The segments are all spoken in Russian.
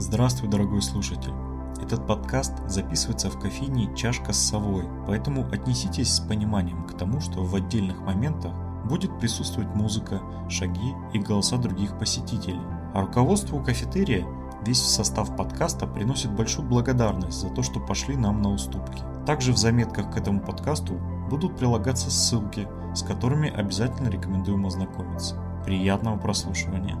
Здравствуй, дорогой слушатель! Этот подкаст записывается в кофейне «Чашка с совой», поэтому отнеситесь с пониманием к тому, что в отдельных моментах будет присутствовать музыка, шаги и голоса других посетителей. А руководству кафетерия весь состав подкаста приносит большую благодарность за то, что пошли нам на уступки. Также в заметках к этому подкасту будут прилагаться ссылки, с которыми обязательно рекомендуем ознакомиться. Приятного прослушивания!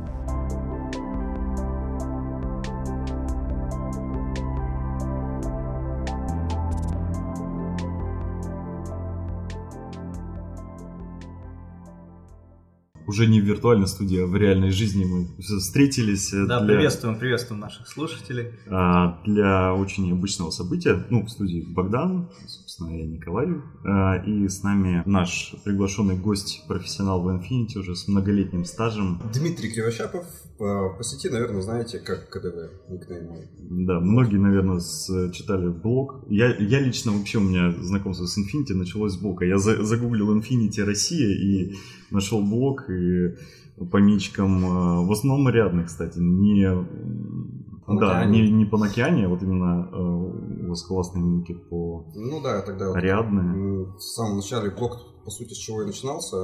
Уже не в виртуальной студии, а в реальной жизни мы встретились. Э, да, для, приветствуем, приветствуем наших слушателей. А, для очень необычного события. Ну, в студии Богдан, собственно, я Николай. А, и с нами наш приглашенный гость, профессионал в Infinity уже с многолетним стажем. Дмитрий Кривощапов. По, по сети, наверное, знаете, как КДВ, никнейм мой. Да, многие, наверное, с, читали блог. Я, я лично вообще, у меня знакомство с Infinity началось с блога. Я за, загуглил Infinity Россия и нашел блог, и по мичкам, э, в основном рядных, кстати, не, да, не, не по Накиане, а вот именно у вас классные ники по Ну да, тогда рядные. в самом начале блог, по сути, с чего и начинался,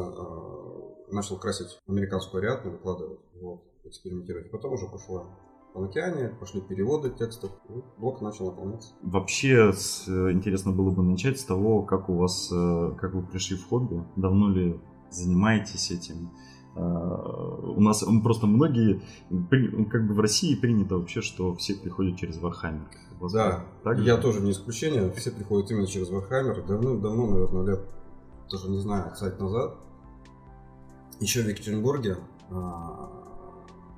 начал красить американскую рядную, выкладывать, вот, экспериментировать. Потом уже пошло по океане, пошли переводы текстов, и блок начал наполняться. Вообще, с, интересно было бы начать с того, как у вас, как вы пришли в хобби, давно ли занимаетесь этим. А, у нас просто многие, как бы в России принято вообще, что все приходят через Warhammer. Да, так я тоже не исключение, все приходят именно через Warhammer. Давно-давно, наверное, лет, даже не знаю, сайт назад, еще в Екатеринбурге, а,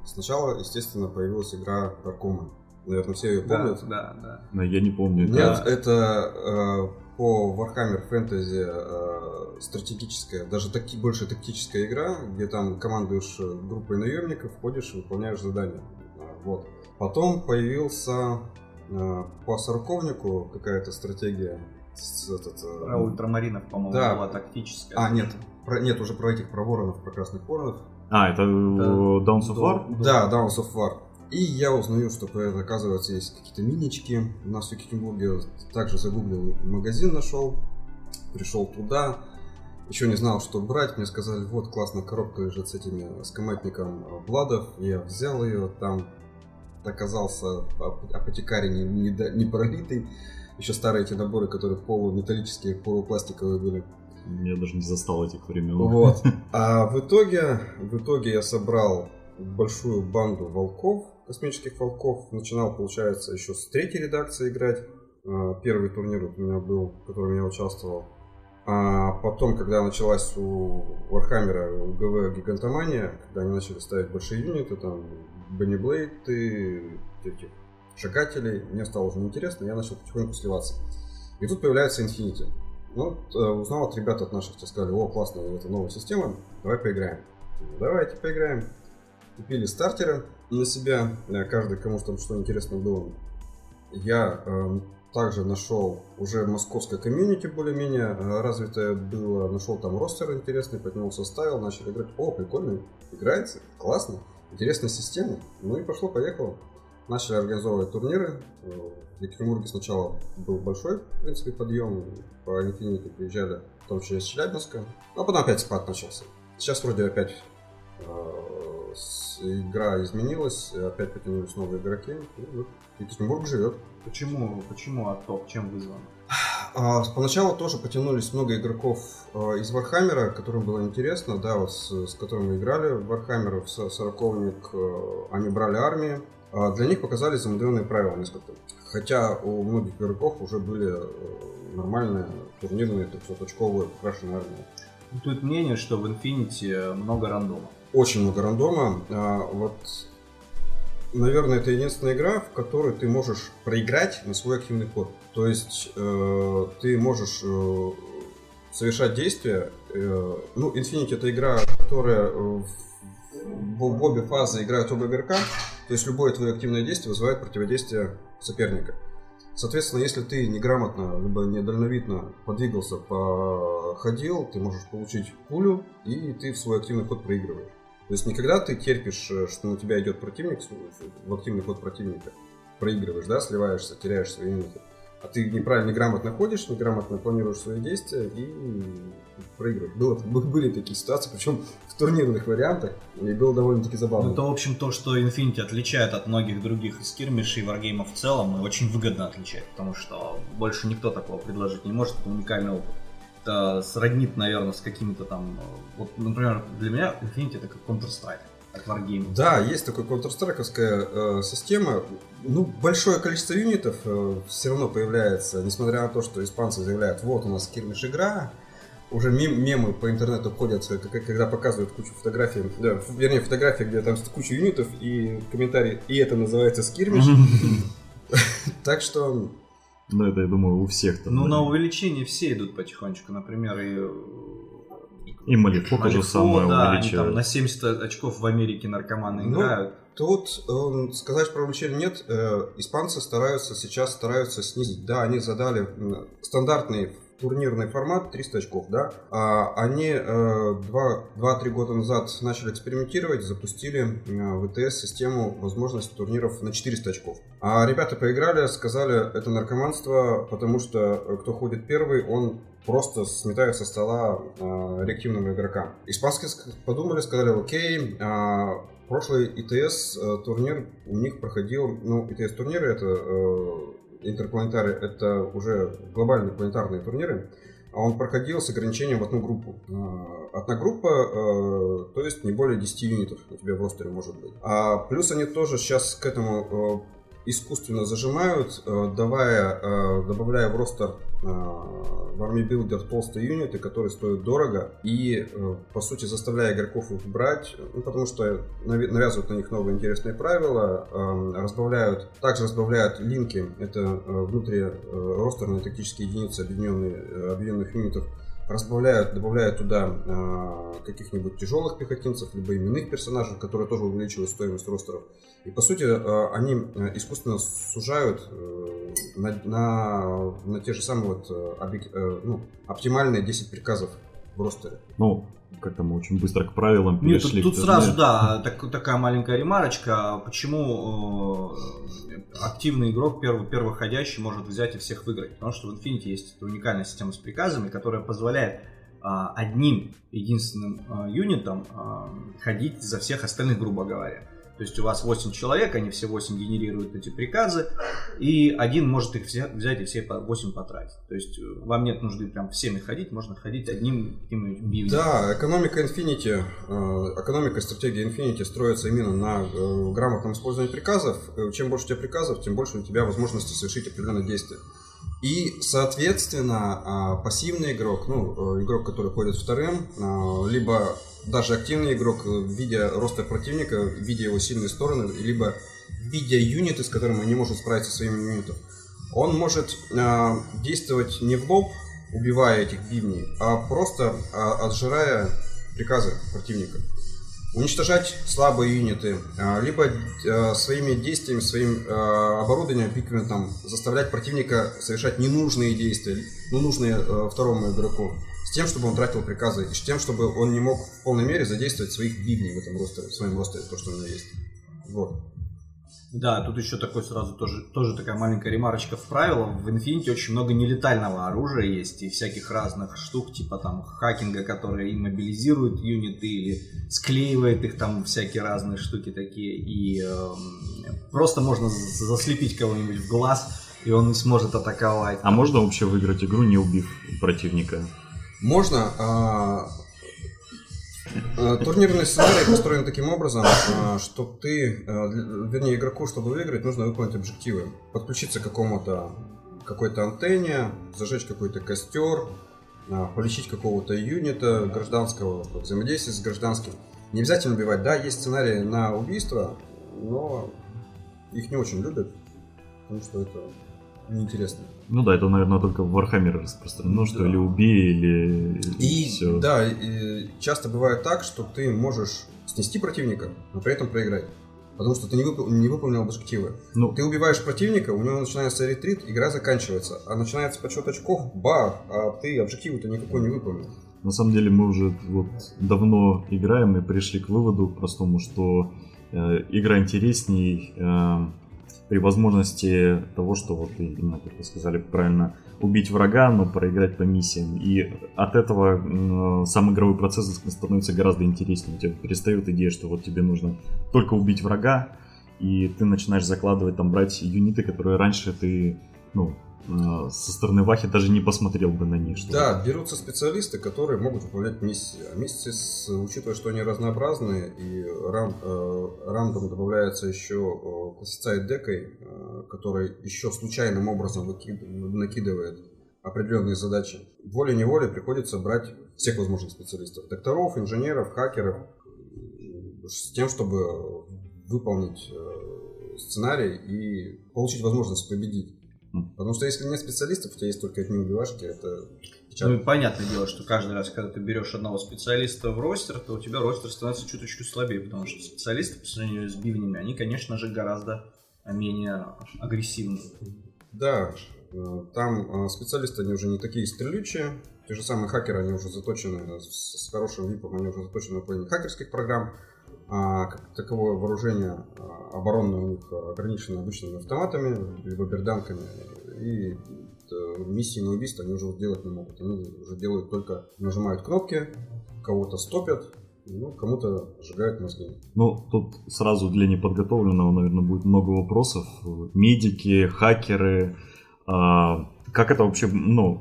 сначала, естественно, появилась игра Dark. Наверное, все ее помнят. Да, да, да. Но я не помню. Нет, да. это э, по Warhammer Fantasy э, стратегическая, даже такти, больше тактическая игра, где там командуешь э, группой наемников, ходишь и выполняешь задания. Э, вот. Потом появился э, по сороковнику какая-то стратегия. С, этот, э, про ультрамаринов, по-моему, да. была тактическая. А, нет, про, нет, уже про этих, про воронов, про красных воронов. А, это да. Downs of War? Да, Downs of War. И я узнаю, что оказывается есть какие-то минички. У нас в Екатеринбурге также загуглил магазин, нашел. Пришел туда. Еще не знал, что брать. Мне сказали, вот классная коробка лежит с этими, с коматником Владов. Я взял ее, там оказался апотекарий не, не, не пролитый. Еще старые эти наборы, которые полуметаллические, полупластиковые были. Я даже не застал этих времен. Вот. А в итоге, в итоге я собрал большую банду волков, космических волков. Начинал, получается, еще с третьей редакции играть. А, первый турнир у меня был, в котором я участвовал. А потом, когда началась у Вархаммера ГВ Гигантомания, когда они начали ставить большие юниты, там, Бенниблейты, этих шагателей, мне стало уже неинтересно, я начал потихоньку сливаться. И тут появляется Infinity. Ну, э, узнал от ребят от наших, те сказали, о, классная это новая система, давай поиграем. Давайте поиграем. Купили стартеры, на себя, э, каждый, кому там что интересно было. Я э, также нашел уже московское комьюнити более-менее э, развитое было, нашел там ростер интересный, поднял, составил, начали играть. О, прикольно, играется, классно, интересная система. Ну и пошло-поехало. Начали организовывать турниры. Э, в Екатеринбурге сначала был большой, в принципе, подъем. По Infinity приезжали, в том числе из Челябинска. А потом опять спад начался. Сейчас вроде опять игра изменилась, опять потянулись новые игроки, и вот Екатеринбург живет. Почему, почему отток, чем вызван? А, поначалу тоже потянулись много игроков а, из Вархаммера, которым было интересно, да, вот с, с которыми мы играли в Вархаммер, в Сороковник, а, они брали армии. А для них показали замудренные правила несколько. Хотя у многих игроков уже были э, нормальные турнирные 300-очковые покрашенные армии. Тут мнение, что в Infinity много рандома очень много рандома. А, вот, наверное, это единственная игра, в которой ты можешь проиграть на свой активный ход. То есть э, ты можешь э, совершать действия. Ну, Infinity это игра, которая в обе фазы играют оба игрока. То есть любое твое активное действие вызывает противодействие соперника. Соответственно, если ты неграмотно, либо недальновидно подвигался, походил, ты можешь получить пулю, и ты в свой активный ход проигрываешь. То есть никогда ты терпишь, э, что на тебя идет противник, в активный ход противника, проигрываешь, да, сливаешься, теряешь свои минуты. А ты неправильно, неграмотно ходишь, неграмотно планируешь свои действия и проигрываешь. Были такие ситуации, причем в турнирных вариантах, и было довольно-таки забавно. Ну, это, в общем, то, что Infinity отличает от многих других скирмишей и варгеймов в целом, и очень выгодно отличает, потому что больше никто такого предложить не может, это уникальный опыт. Это сроднит, наверное, с какими-то там... Вот, например, для меня Infinity это как Counter-Strike от Wargame. Да, есть такая counter э, система. Ну, большое количество юнитов э, все равно появляется, несмотря на то, что испанцы заявляют, вот у нас кирмиш игра, уже мем, мемы по интернету ходят, э, когда показывают кучу фотографий, да, вернее, фотографии, где там куча юнитов и комментарии, и это называется скирмиш. Так что... Ну, это, я думаю, у всех там. Ну, на увеличение все идут потихонечку. Например, и и Малифо то же самое да, увеличивает. Они там на 70 очков в Америке наркоманы ну, играют. Тут э, сказать про увеличение нет. Э, испанцы стараются сейчас стараются снизить. Да, они задали стандартный турнирный формат 300 очков, да, а они э, 2-3 года назад начали экспериментировать, запустили э, в ИТС систему возможность турниров на 400 очков. А ребята поиграли, сказали, это наркоманство, потому что э, кто ходит первый, он просто сметает со стола э, реактивного игрока. Испанские подумали, сказали, окей, э, прошлый ИТС э, турнир у них проходил, ну, ИТС турниры это э, интерпланетары это уже глобальные планетарные турниры, а он проходил с ограничением в одну группу. А, одна группа, э, то есть не более 10 юнитов у тебя в ростере может быть. А плюс они тоже сейчас к этому э, искусственно зажимают, э, давая, э, добавляя в ростер э, в Army Builder толстые юниты, которые стоят дорого, и, по сути, заставляя игроков их брать, ну, потому что навязывают на них новые интересные правила, разбавляют, также разбавляют линки, это внутри ростерные тактические единицы объединенных юнитов, разбавляют, добавляют туда э, каких-нибудь тяжелых пехотинцев, либо именных персонажей, которые тоже увеличивают стоимость ростеров. И по сути э, они искусственно сужают э, на, на, на те же самые вот, объек, э, ну, оптимальные 10 приказов в ростере. Ну, как-то мы очень быстро к правилам перешли. Нет, тут, тут сразу, да, так, такая маленькая ремарочка. Почему э, активный игрок, первый, первоходящий, может взять и всех выиграть? Потому что в Infinity есть эта уникальная система с приказами, которая позволяет а, одним единственным а, юнитом а, ходить за всех остальных, грубо говоря. То есть у вас 8 человек, они все 8 генерируют эти приказы, и один может их все, взять и все 8 потратить. То есть э, вам нет нужды прям всеми ходить, можно ходить одним каким-нибудь бивнем. Да, экономика Infinity, э, экономика и стратегия Infinity строится именно на э, грамотном использовании приказов. Чем больше у тебя приказов, тем больше у тебя возможности совершить определенные действия. И, соответственно, а, пассивный игрок, ну, игрок, который ходит вторым, либо даже активный игрок, э, видя роста противника, видя его сильные стороны, либо видя юниты, с которыми он не может справиться со своими юнитом, он может э, действовать не в лоб, убивая этих бивней, а просто э, отжирая приказы противника. Уничтожать слабые юниты, э, либо э, своими действиями, своим э, оборудованием, пикментом заставлять противника совершать ненужные действия, ну, нужные второму игроку с тем, чтобы он тратил приказы, и с тем, чтобы он не мог в полной мере задействовать своих бивней в этом ростере, в своем ростере, то, что у него есть. Вот. Да, тут еще такой сразу тоже, тоже такая маленькая ремарочка в правилах. В Infinity очень много нелетального оружия есть и всяких разных штук, типа там хакинга, который иммобилизирует юниты или склеивает их там всякие разные штуки такие. И э, просто можно заслепить кого-нибудь в глаз, и он не сможет атаковать. А можно вообще выиграть игру, не убив противника? Можно. А, турнирный сценарий построен таким образом, а, что ты, вернее, игроку, чтобы выиграть, нужно выполнить объективы. Подключиться к какому-то какой-то антенне, зажечь какой-то костер, полечить какого-то юнита гражданского, взаимодействие с гражданским. Не обязательно убивать. Да, есть сценарии на убийство, но их не очень любят, потому что это неинтересно. Ну да, это, наверное, только в Warhammer распространено, что или убей, или и, все. Да, и часто бывает так, что ты можешь снести противника, но при этом проиграть. Потому что ты не, вып... не выполнил объективы. Ну. Ты убиваешь противника, у него начинается ретрит, игра заканчивается. А начинается подсчет очков, бах, а ты объективы-то никакой не выполнил. На самом деле мы уже вот давно играем и пришли к выводу простому, что э, игра интересней э, при возможности того, что вот именно, как вы сказали правильно, убить врага, но проиграть по миссиям. И от этого э, сам игровой процесс становится гораздо интереснее. У тебя перестает идея, что вот тебе нужно только убить врага, и ты начинаешь закладывать, там, брать юниты, которые раньше ты, ну, со стороны Вахи даже не посмотрел бы на них. Что да, берутся специалисты, которые могут выполнять миссии. А миссии, с, учитывая, что они разнообразные, и рам, э, рандом добавляется еще э, декой, э, который еще случайным образом выкид, накидывает определенные задачи. Волей-неволей приходится брать всех возможных специалистов. Докторов, инженеров, хакеров, с тем, чтобы выполнить э, сценарий и получить возможность победить. Потому что если нет специалистов, тебя есть только одни убивашки, это печально. Ну и понятное дело, что каждый раз, когда ты берешь одного специалиста в ростер, то у тебя ростер становится чуточку слабее, потому что специалисты по сравнению с бивнями, они, конечно же, гораздо менее агрессивны. Да, э, там э, специалисты, они уже не такие стрелючие, те же самые хакеры, они уже заточены с хорошим випом, они уже заточены на плане хакерских программ, а, как таковое вооружение а, оборонное у них ограничено обычными автоматами, либо берданками. И миссии на убийство они уже делать не могут. Они уже делают только нажимают кнопки, кого-то стопят, ну, кому-то сжигают мозги. Ну, тут сразу для неподготовленного, наверное, будет много вопросов. Медики, хакеры, а, как это вообще, ну,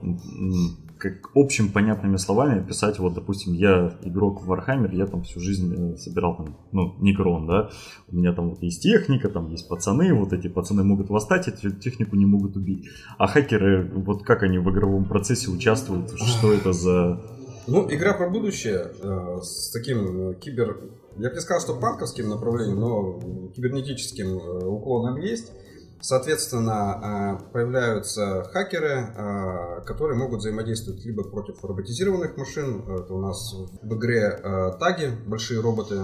как общим понятными словами описать, вот, допустим, я игрок в Warhammer, я там всю жизнь э, собирал там, ну, Некрон, да, у меня там вот есть техника, там есть пацаны, вот эти пацаны могут восстать, эту технику не могут убить. А хакеры, вот как они в игровом процессе участвуют, что это за... Ну, игра про будущее э, с таким э, кибер... Я бы не сказал, что панковским направлением, но кибернетическим э, уклоном есть. Соответственно, э, появляются хакеры, э, которые могут взаимодействовать либо против роботизированных машин, это у нас в игре э, таги, большие роботы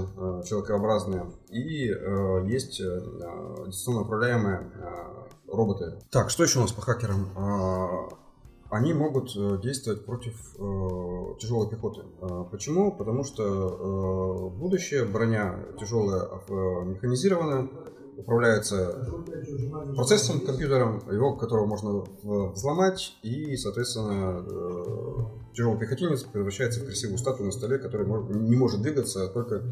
человекообразные, и есть дистанционно управляемые роботы. Так, что еще у нас по хакерам? они могут действовать против э, тяжелой пехоты. Почему? Потому что э, будущее броня тяжелая э, механизированная, управляется процессом, компьютером, его, которого можно взломать, и, соответственно, э, тяжелый пехотинец превращается в красивую статую на столе, которая не может двигаться, а только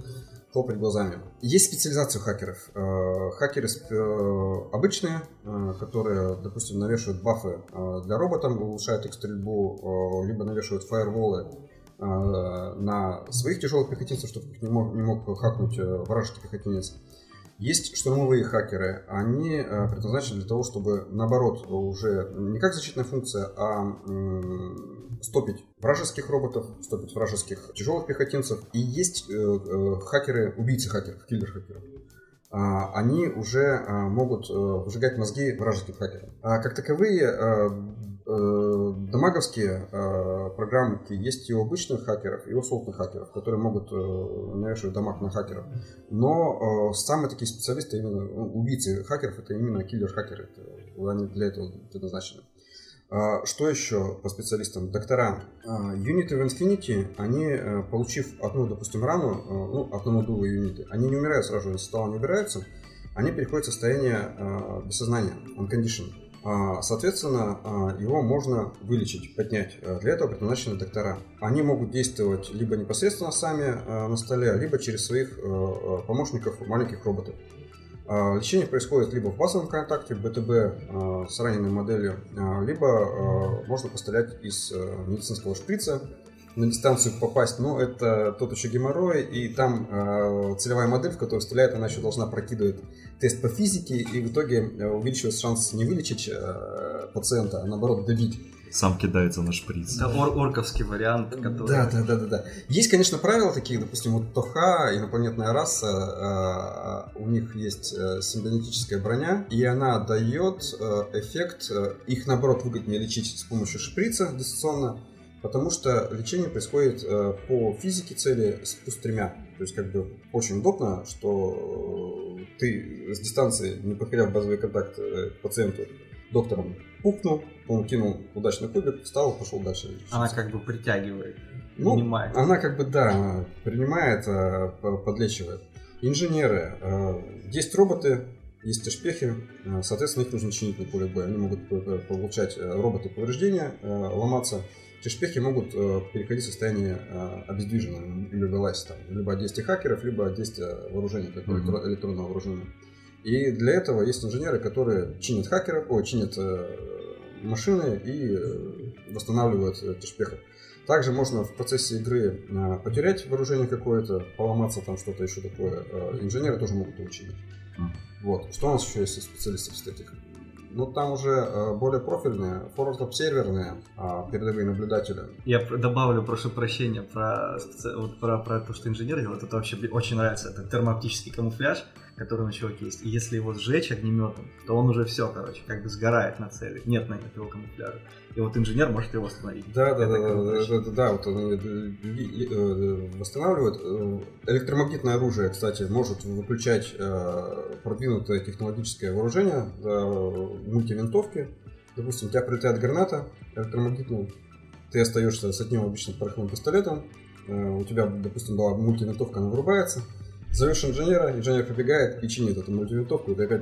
хлопать глазами. Есть специализация хакеров. Э, хакеры э, обычные, которые, допустим, навешивают бафы для роботов, улучшают их стрельбу, либо навешивают фаерволы на своих тяжелых пехотинцев, чтобы их не мог, не мог хакнуть вражеский пехотинец. Есть штурмовые хакеры. Они э, предназначены для того, чтобы, наоборот, уже не как защитная функция, а стопить вражеских роботов, стопить вражеских тяжелых пехотинцев. И есть э, э, хакеры, убийцы хакеров, киллер-хакеров. А, они уже могут выжигать мозги вражеских хакеров. А как таковые дамаговские э, программки есть и у обычных хакеров, и у сотных хакеров, которые могут э, навешивать дамаг на хакеров. Но самые такие специалисты, именно ну, убийцы хакеров, это именно киллер-хакеры. Они для этого предназначены. А, что еще по специалистам? Доктора. А, юниты в Infinity, они, получив одну, допустим, рану, ну, одному дулу юниты, они не умирают сразу, если стола не убираются, они переходят в состояние без сознания, unconditioned. А, соответственно, а, его можно вылечить, поднять. А, для этого предназначены доктора. Они могут действовать либо непосредственно сами на столе, либо через своих помощников, маленьких роботов. Лечение происходит либо в базовом контакте, БТБ с раненой моделью, либо можно пострелять из медицинского шприца, на дистанцию попасть, но это тот еще геморрой, и там э, целевая модель, в которую стреляет, она еще должна прокидывать тест по физике, и в итоге э, увеличивается шанс не вылечить э, пациента, а наоборот добить. Сам кидается на шприц. Это ор орковский вариант, который... Да, да, да, да, да. Есть, конечно, правила такие, допустим, вот Тоха, инопланетная раса, э, у них есть э, симбионетическая броня, и она дает э, эффект, э, их наоборот выгоднее лечить с помощью шприца дистанционно, Потому что лечение происходит э, по физике цели с плюс тремя. То есть, как бы, очень удобно, что э, ты с дистанции, не подходя в базовый контакт э, к пациенту, доктором пухнул, он кинул удачный кубик, встал, пошел дальше. лечиться. Она как бы притягивает, Ну, понимает. Она как бы, да, принимает, подлечивает. Инженеры. Есть роботы, есть эшпехи, э, соответственно, их нужно чинить на поле боя. Они могут получать роботы повреждения, ломаться. Эти шпехи могут э, переходить в состояние э, обездвиженного или вылазить там, либо от действия хакеров, либо от действия вооружения, как электро- электронного вооружения. И для этого есть инженеры, которые чинят хакеров, ой, чинят э, машины и восстанавливают эти шпехи. Также можно в процессе игры потерять вооружение какое-то, поломаться там что-то еще такое. Инженеры тоже могут его чинить. Мгм. Вот. Что у нас еще есть из специалистов с этих? Ну, там уже э, более профильные, форвард-обсерверные, а, передовые наблюдатели. Я добавлю, прошу прощения, про, вот про, про то, что инженер делает. Это вообще очень нравится. Это термооптический камуфляж, который на чуваке есть. И если его сжечь огнеметом, то он уже все, короче, как бы сгорает на цели. Нет на этого камуфляжа. И вот инженер может его остановить. Да, да, да, да, да, да, вот э, э, восстанавливают. Э, Электромагнитное оружие, кстати, может выключать продвинутое технологическое вооружение, мультивинтовки. Допустим, у тебя прилетает граната электромагнитная, ты остаешься с одним обычным пороховым пистолетом, у тебя, допустим, была мультивинтовка, она вырубается, зовешь инженера, инженер прибегает и чинит эту мультивинтовку, и ты опять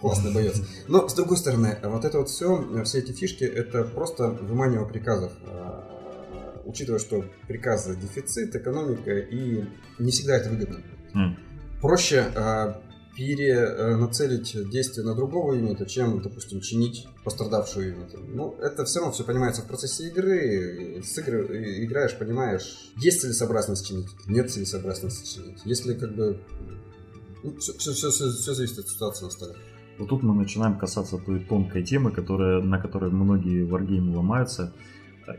классный боец. Но, с другой стороны, вот это вот все, все эти фишки, это просто выманивание приказов. А, Учитывая, что приказы дефицит, экономика, и не всегда это выгодно. М. Проще а, перенацелить действие на другого юнита, чем, допустим, чинить пострадавшего юнита. Ну, это все равно все понимается в процессе игры. С игры играешь, понимаешь, есть целесообразность чинить, нет целесообразности чинить. Если как бы... все, все, все, все зависит от ситуации на столе. Вот тут мы начинаем касаться той тонкой темы, которая, на которой многие варгеймы ломаются.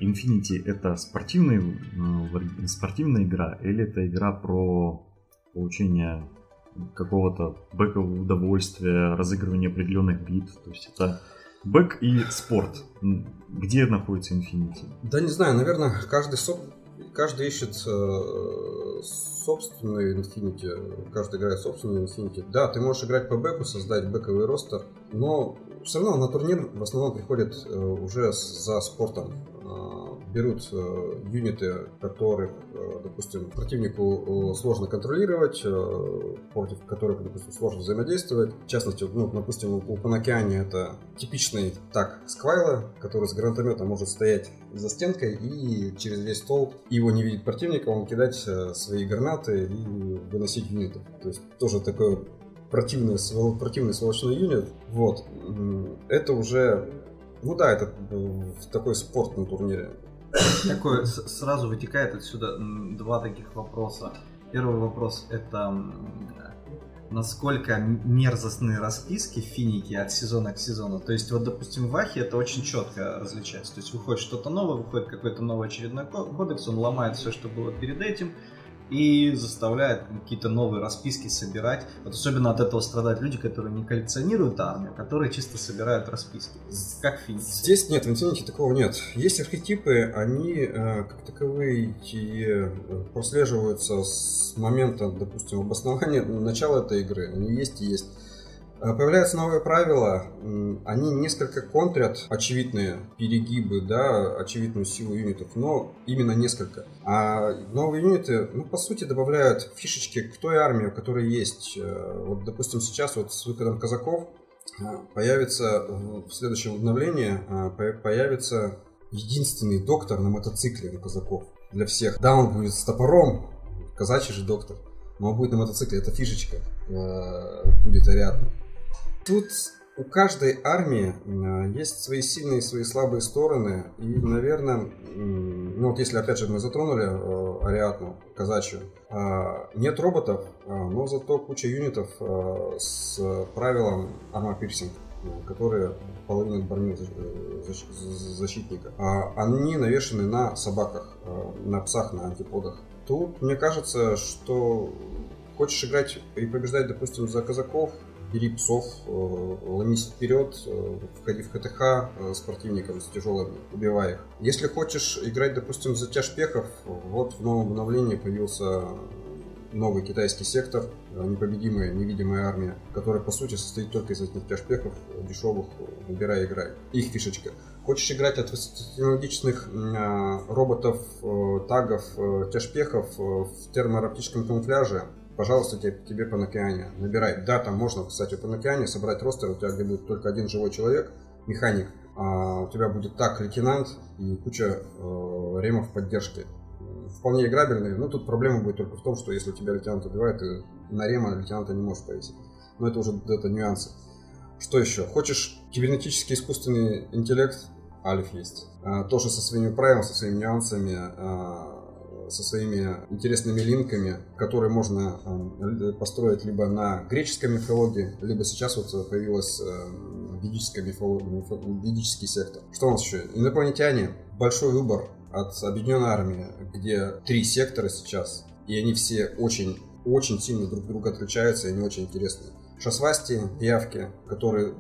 Infinity это спортивный, э, спортивная игра или это игра про получение какого-то бэкового удовольствия, разыгрывание определенных бит. То есть это бэк и спорт. Где находится Infinity? Да не знаю, наверное, каждый, соп- каждый ищет э, собственную Infinity, каждый играет собственную Infinity. Да, ты можешь играть по бэку, создать бэковый ростер, но все равно на турнир в основном приходят э, уже за спортом. Берут э, юниты, которых, э, допустим, противнику э, сложно контролировать, против которых, допустим, сложно взаимодействовать. В частности, ну, допустим, у Панакиани это типичный так Сквайла, который с гранатометом может стоять за стенкой и через весь стол его не видит противника, он кидать свои гранаты и выносить юнитов. То есть тоже такой противный, противный сволочной юнит. Вот. Это уже... Ну да, это такой спорт на турнире. Такое сразу вытекает отсюда два таких вопроса. Первый вопрос это насколько мерзостные расписки в финике от сезона к сезону. То есть, вот, допустим, в Ахе это очень четко различается. То есть, выходит что-то новое, выходит какой-то новый очередной ко- кодекс, он ломает все, что было перед этим, и заставляет какие-то новые расписки собирать. Вот особенно от этого страдают люди, которые не коллекционируют армию, а которые чисто собирают расписки. Как финик. Здесь нет, в Infinity такого нет. Есть архетипы, они э, как таковые э, прослеживаются с момента, допустим, обоснования начала этой игры. Они есть и есть. Э, Появляются новые правила, они несколько контрят очевидные перегибы, да, очевидную силу юнитов, но именно несколько. А новые юниты, ну, по сути, добавляют фишечки к той армии, которая есть. Э, Вот, допустим, сейчас вот с выходом казаков а, появится в следующем обновлении по- появится единственный доктор на мотоцикле на казаков для всех. Да, он будет с топором, казачий же доктор, но он будет на мотоцикле, это фишечка э, будет Ариадна. Тут у каждой армии э, есть свои сильные и свои слабые стороны, и, наверное, ну вот если опять же мы затронули э, Ариадну, казачью, а, нет роботов, но зато куча юнитов с правилом арма пирсинг, э, которые половину брони э, защитника. А Они навешаны на собаках, на псах, на антиподах. Тут мне кажется, что хочешь играть и побеждать, допустим, за казаков, бери псов, э, ломись вперед, э, входи в ХТХ э, с противником, с тяжелыми, убивай их. Если хочешь играть, допустим, за тяжпехов, вот в новом обновлении появился новый китайский сектор, непобедимая невидимая армия, которая по сути состоит только из этих тяжпехов дешевых, убирай, играй. Их фишечка. Хочешь играть от высокотехнологичных роботов, тагов, тяжпехов в термооптическом камуфляже, пожалуйста, тебе, тебе по Нокиане, набирай. Да, там можно, кстати, по Нокиане собрать ростер, у тебя где будет только один живой человек, механик, а у тебя будет так лейтенант и куча э, ремов поддержки. Вполне играбельные, но тут проблема будет только в том, что если тебя лейтенант убивает, ты на рема лейтенанта не можешь повесить. Но это уже это нюансы. Что еще? Хочешь кибернетический искусственный интеллект? Альф есть. А, тоже со своими правилами, со своими нюансами. А, со своими интересными линками, которые можно э, построить либо на греческой мифологии, либо сейчас вот появилась э, ведическая мифология, ведический сектор. Что у нас еще? Инопланетяне. Большой выбор от Объединенной Армии, где три сектора сейчас, и они все очень, очень сильно друг друга отличаются, и они очень интересные. Шасвасти, явки, которые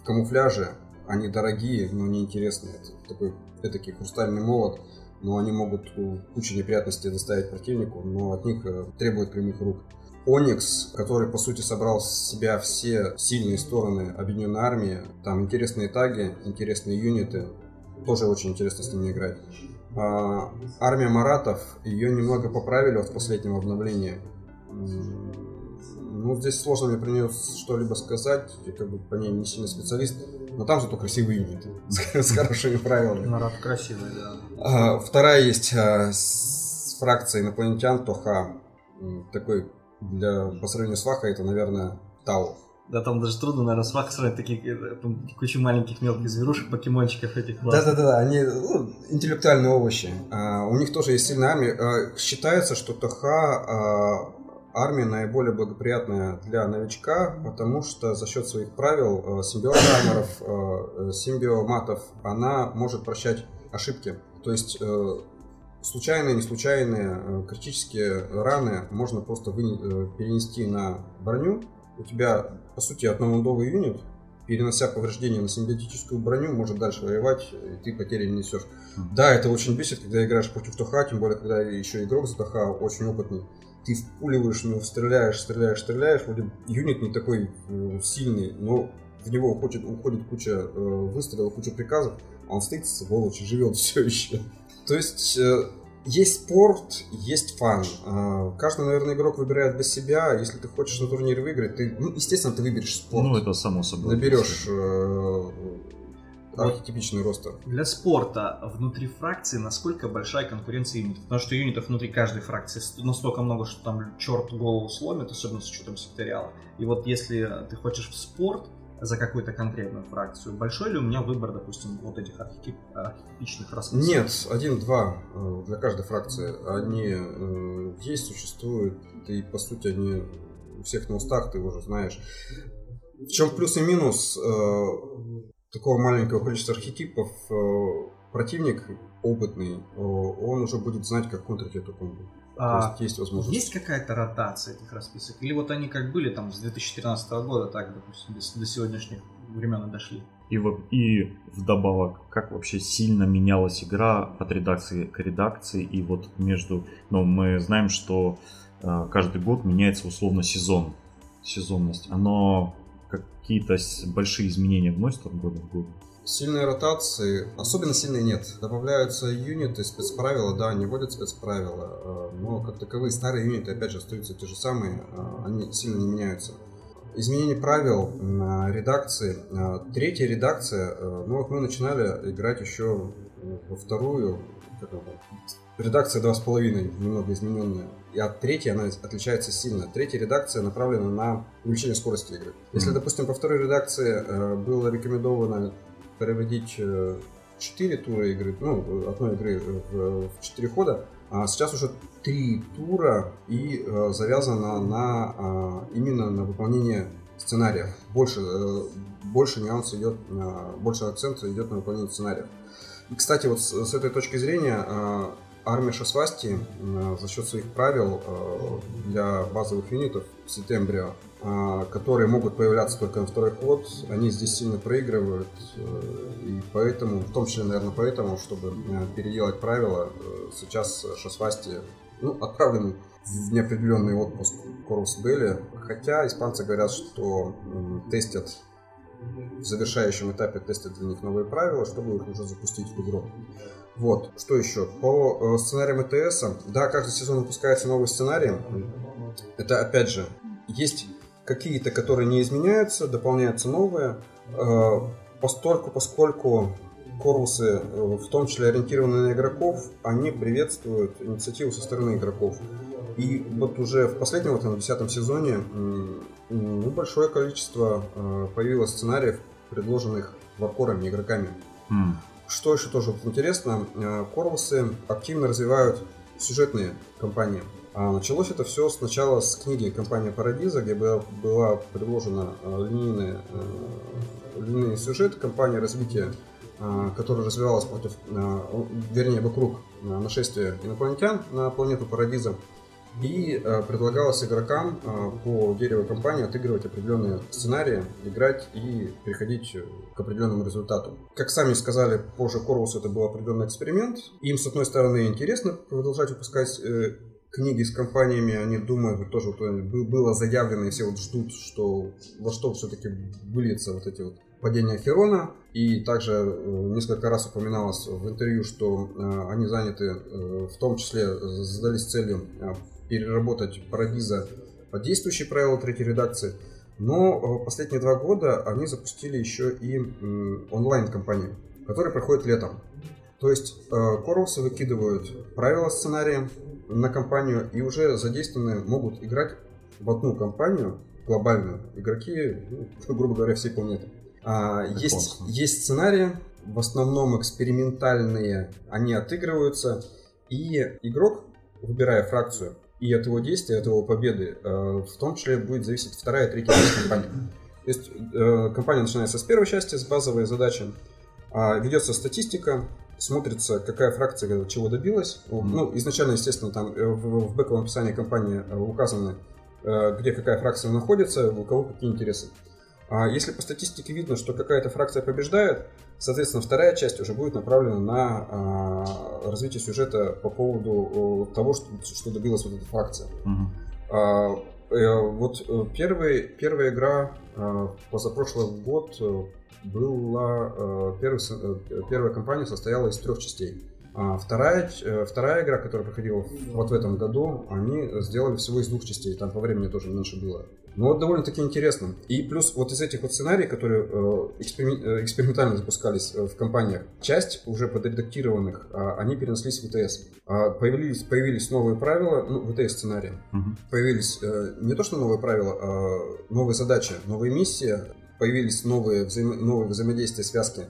в камуфляже, они дорогие, но не интересные. Это такой этакий хрустальный молот, но они могут кучу неприятностей доставить противнику, но от них э, требует прямых рук. Оникс, который, по сути, собрал в себя все сильные стороны объединенной армии. Там интересные таги, интересные юниты. Тоже очень интересно с ними играть. А, армия Маратов, ее немного поправили в последнем обновлении. Ну, здесь сложно мне про нее что-либо сказать. Я как бы по ней не сильно специалист. Но там зато красивые юниты с, хорошими правилами. Народ красивый, да. А, вторая есть а, с фракцией инопланетян Тоха. Такой для, по сравнению с Ваха это, наверное, Тау. Да, там даже трудно, наверное, с Ваха сравнить такие э, там, кучу маленьких мелких зверушек, покемончиков этих. Да-да-да, они ну, интеллектуальные овощи. А, у них тоже есть сильная армия. А, считается, что Тоха армия наиболее благоприятная для новичка, потому что за счет своих правил э, симбиотаймеров, э, симбиоматов, она может прощать ошибки. То есть э, случайные, не случайные критические раны можно просто перенести на броню. У тебя, по сути, одномундовый юнит, перенося повреждения на симбиотическую броню, может дальше воевать, и ты потери не несешь. Да, это очень бесит, когда играешь против Тоха, тем более, когда еще игрок за Тоха очень опытный ты впуливаешь в него, стреляешь, стреляешь, стреляешь, вроде юнит не такой э, сильный, но в него уходит, уходит куча э, выстрелов, куча приказов, а он стоит, сволочь, живет все еще. То есть э, есть спорт, есть фан. Э, каждый, наверное, игрок выбирает для себя. Если ты хочешь на турнире выиграть, ты, ну, естественно, ты выберешь спорт. Ну, это само собой. Наберешь э, архетипичный ростер. Для спорта внутри фракции насколько большая конкуренция юнитов? Потому что юнитов внутри каждой фракции настолько много, что там черт голову сломит, особенно с учетом секториала. И вот если ты хочешь в спорт, за какую-то конкретную фракцию. Большой ли у меня выбор, допустим, вот этих архетип, архетипичных расписок? Нет, один-два э, для каждой фракции. Они э, есть, существуют, и по сути они у всех на устах, ты уже знаешь. В чем плюс и минус? Такого маленького количества архетипов э, противник опытный, э, он уже будет знать, как контрить эту комбу. А, То есть есть возможность. Есть какая-то ротация этих расписок? Или вот они как были там с 2013 года, так, допустим, до, до сегодняшних времен и дошли? И, и вдобавок, как вообще сильно менялась игра от редакции к редакции, и вот между... Ну, мы знаем, что э, каждый год меняется условно сезон, сезонность. Оно какие-то большие изменения вносят от года в год? Сильные ротации, особенно сильные нет. Добавляются юниты, спецправила, да, они вводят спецправила, э, но как таковые старые юниты, опять же, остаются те же самые, э, они сильно не меняются. Изменение правил редакции. Э, третья редакция, ну вот мы начинали играть еще во вторую, редакция 2,5, немного измененная. И от третьей она отличается сильно. Третья редакция направлена на увеличение скорости игры. Если, mm-hmm. допустим, по второй редакции э, было рекомендовано проводить э, 4 тура игры, ну, одной игры в, в 4 хода, а сейчас уже 3 тура и э, завязано на, э, именно на выполнение сценария. Больше, э, больше нюансов идет, э, больше акцента идет на выполнение сценария. И, кстати, вот с, с этой точки зрения э, армия Шасвасти э, за счет своих правил э, для базовых юнитов сентября, э, которые могут появляться только на второй ход, они здесь сильно проигрывают. И поэтому, в том числе, наверное, поэтому, чтобы переделать правила, сейчас Шасвасти ну, отправлен в неопределенный отпуск Корус Белли. Хотя испанцы говорят, что тестят в завершающем этапе тестят для них новые правила, чтобы их уже запустить в игру. Вот, что еще? По э, сценариям ЭТС, да, каждый сезон выпускается новый сценарий. Это, опять же, есть какие-то, которые не изменяются, дополняются новые. Э, постольку, поскольку корпусы, э, в том числе ориентированные на игроков, они приветствуют инициативу со стороны игроков. И вот уже в последнем, вот на десятом сезоне, ну, большое количество появилось сценариев, предложенных варкорами, игроками. Mm. Что еще тоже интересно, э, Корвусы активно развивают сюжетные кампании. А началось это все сначала с книги «Компания Парадиза», где была, предложена э, линейная, э, линейный сюжет компании развития, которая развивалась против, вернее, вокруг нашествия инопланетян на планету Парадиза. И э, предлагалось игрокам э, по дереву компании отыгрывать определенные сценарии, играть и переходить к определенному результату. Как сами сказали, позже Corvus это был определенный эксперимент. Им, с одной стороны, интересно продолжать выпускать э, книги с компаниями, они думают, тоже вот, было заявлено, и все вот ждут, что во что все-таки выльется вот эти вот падения Херона. И также э, несколько раз упоминалось в интервью, что э, они заняты, э, в том числе задались целью переработать Парадиза под действующие правила третьей редакции. Но последние два года они запустили еще и онлайн-компанию, которая проходит летом. То есть Корвусы выкидывают правила сценария на компанию и уже задействованные могут играть в одну компанию глобальную игроки, ну, грубо говоря, всей планеты. А, есть, есть сценарии, в основном экспериментальные, они отыгрываются, и игрок, выбирая фракцию, и от его действия, от его победы, э, в том числе будет зависеть вторая, третья часть кампании. То есть э, компания начинается с первой части, с базовой задачи, а, ведется статистика, смотрится, какая фракция чего добилась. Mm-hmm. Ну, изначально, естественно, там э, в, в бэковом описании компании указаны, где какая фракция находится, у кого какие интересы. А если по статистике видно, что какая-то фракция побеждает, соответственно, вторая часть уже будет направлена на а, развитие сюжета по поводу того, что, что добилась вот эта фракция. Угу. А, вот э, первый, первая игра позапрошлый год э, была первый, первая кампания состояла из трех частей. А вторая, вторая игра, которая проходила вот в этом году, они сделали всего из двух частей. Там по времени тоже меньше было. Ну вот довольно-таки интересно. И плюс вот из этих вот сценариев, которые э, э, экспериментально запускались э, в компаниях, часть уже подредактированных, а, они перенеслись в ВТС. А, появились, появились новые правила, ну, ВТС сценарии. Угу. Появились не то что новые правила, а новые задачи, новые миссии, появились новые, взаим... новые взаимодействия, связки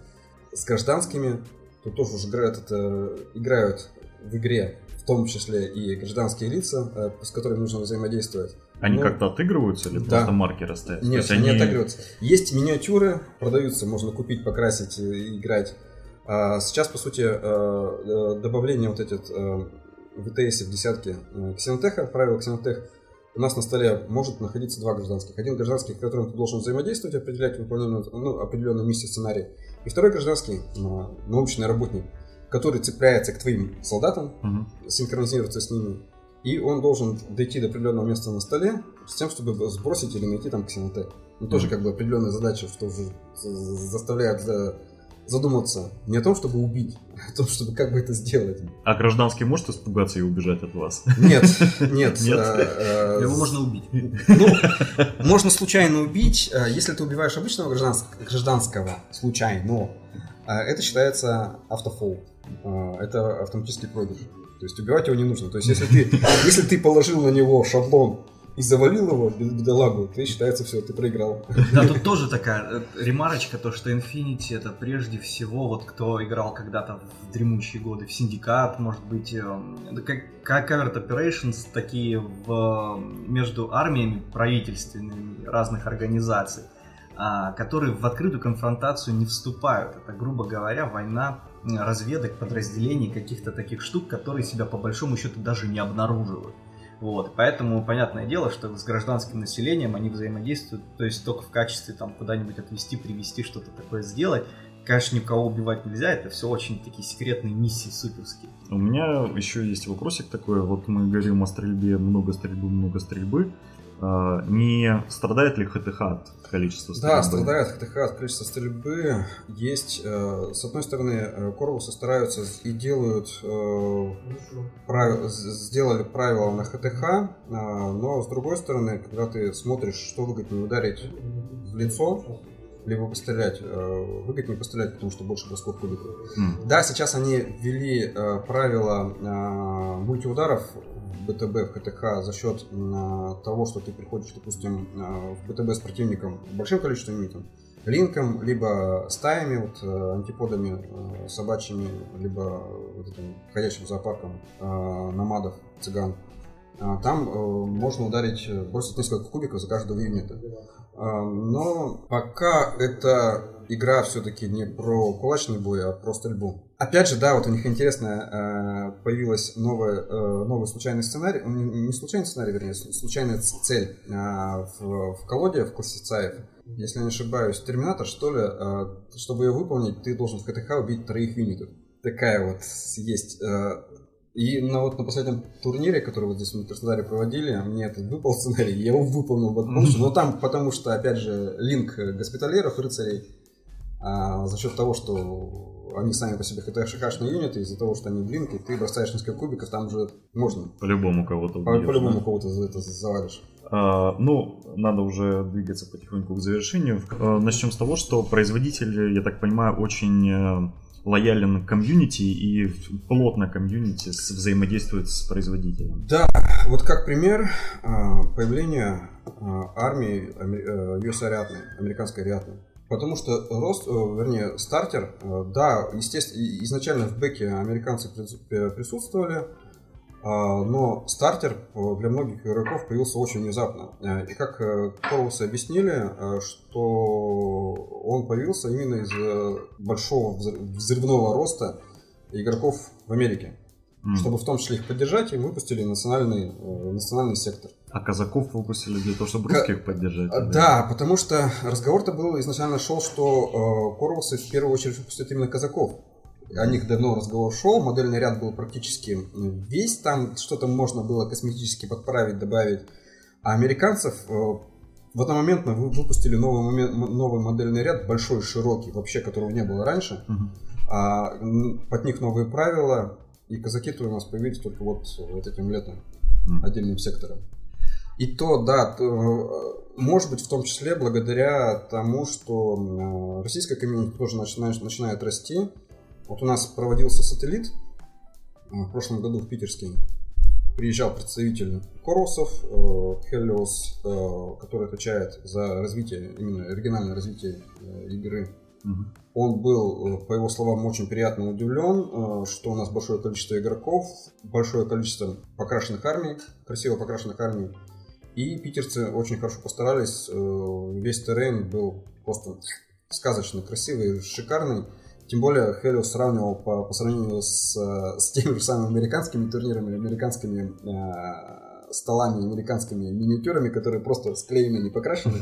с гражданскими. Тут тоже уже играют, это, играют в игре в том числе и гражданские лица, с которыми нужно взаимодействовать. Они ну, как-то отыгрываются или да. просто маркеры стоят? Нет, они... не отыгрываются. Есть миниатюры, продаются, можно купить, покрасить играть. А сейчас, по сути, э, э, добавление вот этих э, в ВТС в десятке ксенотеха, правила ксенотех, у нас на столе может находиться два гражданских. Один гражданский, с которым ты должен взаимодействовать, определять выполнение ну, определенной миссии сценария. И второй гражданский, научный работник, который цепляется к твоим солдатам, угу. синхронизируется с ними и он должен дойти до определенного места на столе с тем, чтобы сбросить или найти там ксенотек. Ну, тоже как бы определенная задача, что заставляет задуматься не о том, чтобы убить, а о том, чтобы как бы это сделать. А гражданский может испугаться и убежать от вас? Нет, нет. нет? А, а, Его можно убить. Ну, можно случайно убить, если ты убиваешь обычного гражданского случайно. Это считается автофейл. Это автоматический проигрыш. То есть убивать его не нужно. То есть если ты, если ты положил на него шаблон и завалил его, бедолагу, ты считается все, ты проиграл. Да, тут тоже такая э, ремарочка, то, что Infinity это прежде всего, вот кто играл когда-то в дремучие годы, в Синдикат, может быть, э, как, как Covert Operations, такие в, между армиями правительственными разных организаций. а, которые в открытую конфронтацию не вступают. Это, грубо говоря, война разведок, подразделений, каких-то таких штук, которые себя по большому счету даже не обнаруживают. Вот, поэтому понятное дело, что с гражданским населением они взаимодействуют, то есть только в качестве там куда-нибудь отвезти, привезти, что-то такое сделать. Конечно, никого убивать нельзя, это все очень такие секретные миссии суперские. У меня еще есть вопросик такой, вот мы говорим о стрельбе, много стрельбы, много стрельбы. А, не страдает ли ХТХ от количества стрельбы? Да, страдает ХТХ от количества стрельбы. Есть, э, с одной стороны, э, Корвусы стараются и делают, э, правила, сделали правила на ХТХ, но с другой стороны, когда ты смотришь, что выгоднее ударить в лицо, либо пострелять. Выгоднее пострелять, потому что больше бросков кубиков. Mm. Да, сейчас они ввели правила мультиударов БТБ в КТХ за счет того, что ты приходишь, допустим, в БТБ с противником большим количеством юнитов, линком, либо стаями, вот, э, антиподами э, собачьими, либо вот этим ходячим зоопарком э, намадов, цыган. Там можно ударить, бросить несколько кубиков за каждого юнита. Но пока это игра все-таки не про кулачный бой, а про стрельбу. Опять же, да, вот у них интересно, э, появилась новая, э, новый случайный сценарий, не случайный сценарий, вернее, случайная цель э, в, в колоде, в классе ЦАев. Если не ошибаюсь, Терминатор, что ли, чтобы ее выполнить, ты должен в КТХ убить троих юнитов. Такая вот есть. И на, вот, на последнем турнире, который вот здесь в Краснодаре проводили, мне этот выпал сценарий, я его выполнил вот полностью. Но там, потому что, опять же, линк госпиталеров, рыцарей, а за счет того, что они сами по себе ХТ-шикашные юниты, из-за того, что они блинки, ты бросаешь несколько кубиков, там уже можно. По-любому кого-то убьешь. По- любому да? кого-то за это завалишь. А, ну, надо уже двигаться потихоньку к завершению. А, начнем с того, что производитель, я так понимаю, очень э, лоялен к комьюнити и плотно комьюнити взаимодействует с производителем. Да, вот как пример а, появления а, армии US э, Ариатны, американской Ариатны. Потому что рост, э, вернее, стартер, э, да, естественно, изначально в бэке американцы присутствовали, а, но стартер для многих игроков появился очень внезапно. Э, и как Корлсы объяснили, что он появился именно из большого взрывного роста игроков в Америке. Mm. Чтобы в том числе их поддержать, и выпустили национальный, национальный сектор. А казаков выпустили для того, чтобы русских К... поддержать? Да, да, потому что разговор-то был изначально шел, что э, Корвусы в первую очередь выпустят именно казаков. О них давно разговор шел, модельный ряд был практически весь, там что-то можно было косметически подправить, добавить. А американцев э, в одномоментно выпустили новый, момент, новый модельный ряд, большой, широкий, вообще которого не было раньше. Угу. А, под них новые правила, и казаки-то у нас появились только вот, вот этим летом, отдельным сектором. И то, да, то, э, может быть, в том числе благодаря тому, что э, российская комьюнити тоже начинает, начинает расти. Вот у нас проводился сателлит э, в прошлом году в Питерске. Приезжал представитель Корусов, Хелиос, который отвечает за развитие, именно оригинальное развитие игры. Он был, по его словам, очень приятно удивлен, что у нас большое количество игроков, большое количество покрашенных армий, красиво покрашенных армий. И питерцы очень хорошо постарались. Э, весь террейн был просто сказочно красивый, шикарный. Тем более Хелиос сравнивал по, по сравнению с, э, с теми же самыми американскими турнирами, американскими э, столами, американскими миниатюрами, которые просто склеены, не покрашены.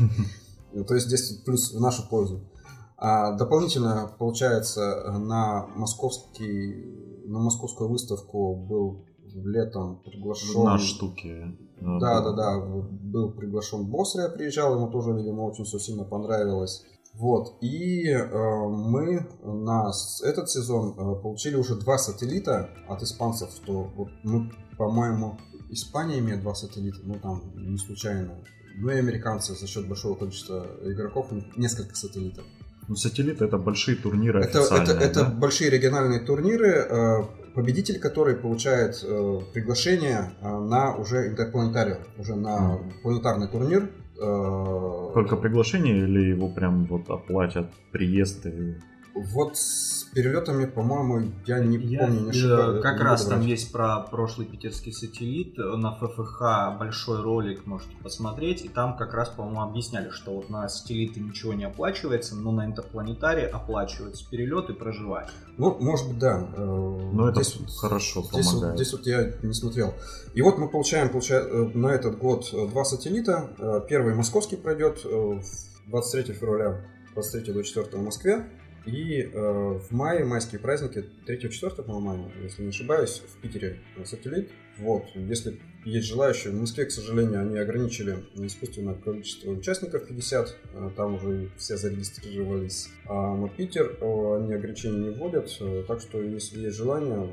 То есть здесь плюс в нашу пользу. А дополнительно, получается, на московский, на московскую выставку был летом приглашен... На штуки. Да, да, да. Был приглашен Босрия, приезжал, ему тоже, видимо, очень все сильно понравилось. Вот. И э, мы на этот сезон э, получили уже два сателлита от испанцев, что вот мы, по-моему, Испания имеет два сателлита, ну там не случайно. Ну и американцы за счет большого количества игроков, несколько сателлитов. Ну, сателлиты это большие турниры это, это, да? это большие региональные турниры. Э, победитель, который получает э, приглашение э, на уже интерпланетарий, уже на mm. планетарный турнир. Только приглашение или его прям вот оплатят приезд и Вот с перелетами, по-моему, я не Я, помню, не э, ошибаюсь. Как не раз там есть про прошлый питерский сателлит. На ФФХ большой ролик можете посмотреть. И там как раз, по-моему, объясняли, что вот на сателлиты ничего не оплачивается, но на интерпланетаре оплачивается перелет и проживание. Ну, может быть, да. Э, Ну, это здесь вот- хорошо Здесь вот, помогает. здесь вот я не смотрел. И вот мы получаем, получа- э, на этот год э, два сателлита. Первый московский пройдет э, в 23 февраля, 23 до 4 в Москве. И э, в мае, майские праздники, 3-4, по-моему, если не ошибаюсь, в Питере э, сателлит. Вот, если есть желающие. В Москве, к сожалению, они ограничили искусственное количество участников 50, э, там уже все зарегистрировались. А на Питер э, они ограничения не вводят, так что если есть желание,